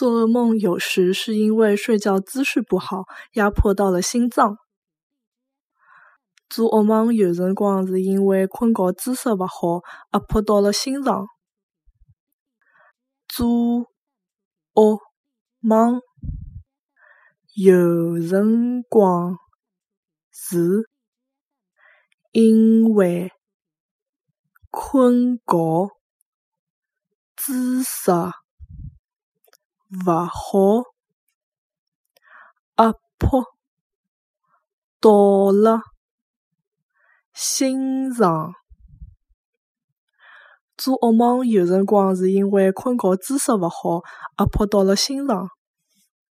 做噩梦有时是因为睡觉姿势不好，压迫到了心脏。做噩梦有辰光是因为困觉姿势勿好，压迫到了心脏。做噩梦有辰光是因为困觉姿势勿好，压迫到了心脏。做噩梦有辰光是因为困觉姿势勿好，压迫到了心脏。